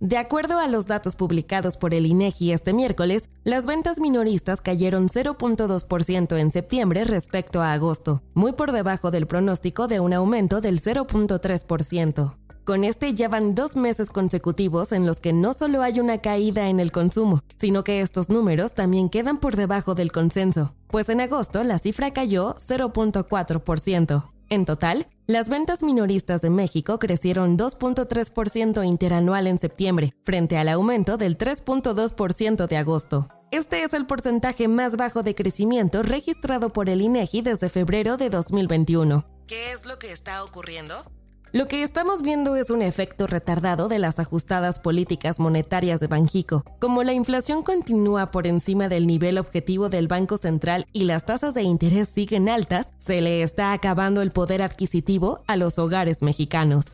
De acuerdo a los datos publicados por el INEGI este miércoles, las ventas minoristas cayeron 0.2% en septiembre respecto a agosto, muy por debajo del pronóstico de un aumento del 0.3%. Con este ya van dos meses consecutivos en los que no solo hay una caída en el consumo, sino que estos números también quedan por debajo del consenso, pues en agosto la cifra cayó 0.4%. En total, las ventas minoristas de México crecieron 2.3% interanual en septiembre, frente al aumento del 3.2% de agosto. Este es el porcentaje más bajo de crecimiento registrado por el INEGI desde febrero de 2021. ¿Qué es lo que está ocurriendo? Lo que estamos viendo es un efecto retardado de las ajustadas políticas monetarias de Banjico. Como la inflación continúa por encima del nivel objetivo del Banco Central y las tasas de interés siguen altas, se le está acabando el poder adquisitivo a los hogares mexicanos.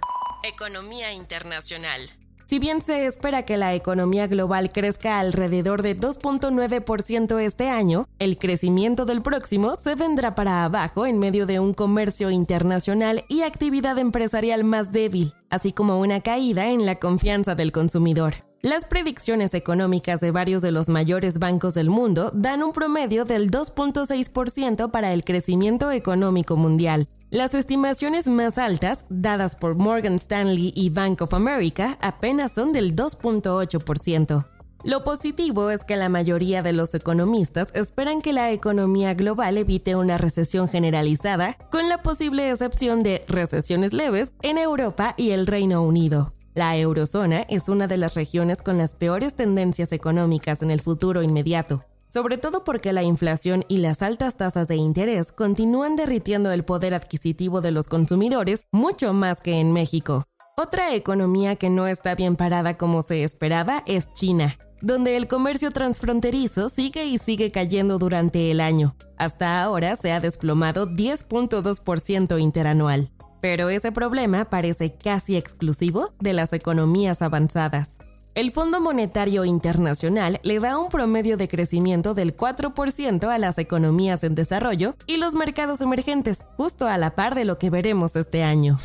Economía internacional. Si bien se espera que la economía global crezca alrededor de 2.9% este año, el crecimiento del próximo se vendrá para abajo en medio de un comercio internacional y actividad empresarial más débil, así como una caída en la confianza del consumidor. Las predicciones económicas de varios de los mayores bancos del mundo dan un promedio del 2.6% para el crecimiento económico mundial. Las estimaciones más altas, dadas por Morgan Stanley y Bank of America, apenas son del 2.8%. Lo positivo es que la mayoría de los economistas esperan que la economía global evite una recesión generalizada, con la posible excepción de recesiones leves en Europa y el Reino Unido. La eurozona es una de las regiones con las peores tendencias económicas en el futuro inmediato, sobre todo porque la inflación y las altas tasas de interés continúan derritiendo el poder adquisitivo de los consumidores mucho más que en México. Otra economía que no está bien parada como se esperaba es China, donde el comercio transfronterizo sigue y sigue cayendo durante el año. Hasta ahora se ha desplomado 10.2% interanual pero ese problema parece casi exclusivo de las economías avanzadas. El Fondo Monetario Internacional le da un promedio de crecimiento del 4% a las economías en desarrollo y los mercados emergentes, justo a la par de lo que veremos este año.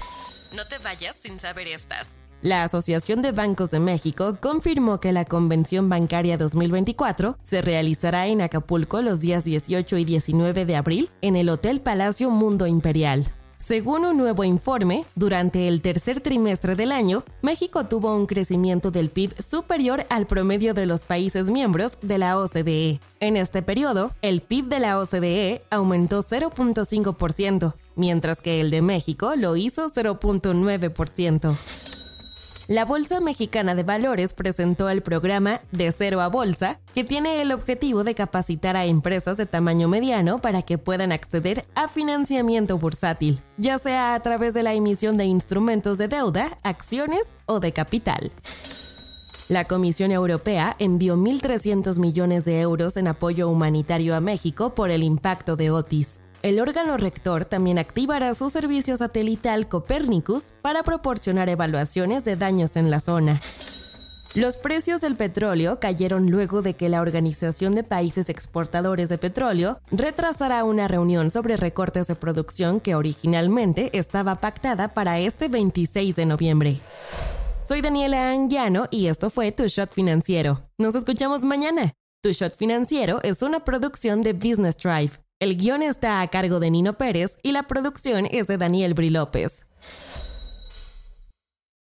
No te vayas sin saber estas. La Asociación de Bancos de México confirmó que la Convención Bancaria 2024 se realizará en Acapulco los días 18 y 19 de abril en el Hotel Palacio Mundo Imperial. Según un nuevo informe, durante el tercer trimestre del año, México tuvo un crecimiento del PIB superior al promedio de los países miembros de la OCDE. En este periodo, el PIB de la OCDE aumentó 0.5%, mientras que el de México lo hizo 0.9%. La Bolsa Mexicana de Valores presentó el programa De Cero a Bolsa, que tiene el objetivo de capacitar a empresas de tamaño mediano para que puedan acceder a financiamiento bursátil, ya sea a través de la emisión de instrumentos de deuda, acciones o de capital. La Comisión Europea envió 1.300 millones de euros en apoyo humanitario a México por el impacto de Otis. El órgano rector también activará su servicio satelital Copernicus para proporcionar evaluaciones de daños en la zona. Los precios del petróleo cayeron luego de que la Organización de Países Exportadores de Petróleo retrasara una reunión sobre recortes de producción que originalmente estaba pactada para este 26 de noviembre. Soy Daniela Anguiano y esto fue Tu Shot Financiero. Nos escuchamos mañana. Tu Shot Financiero es una producción de Business Drive. El guion está a cargo de Nino Pérez y la producción es de Daniel Bri López.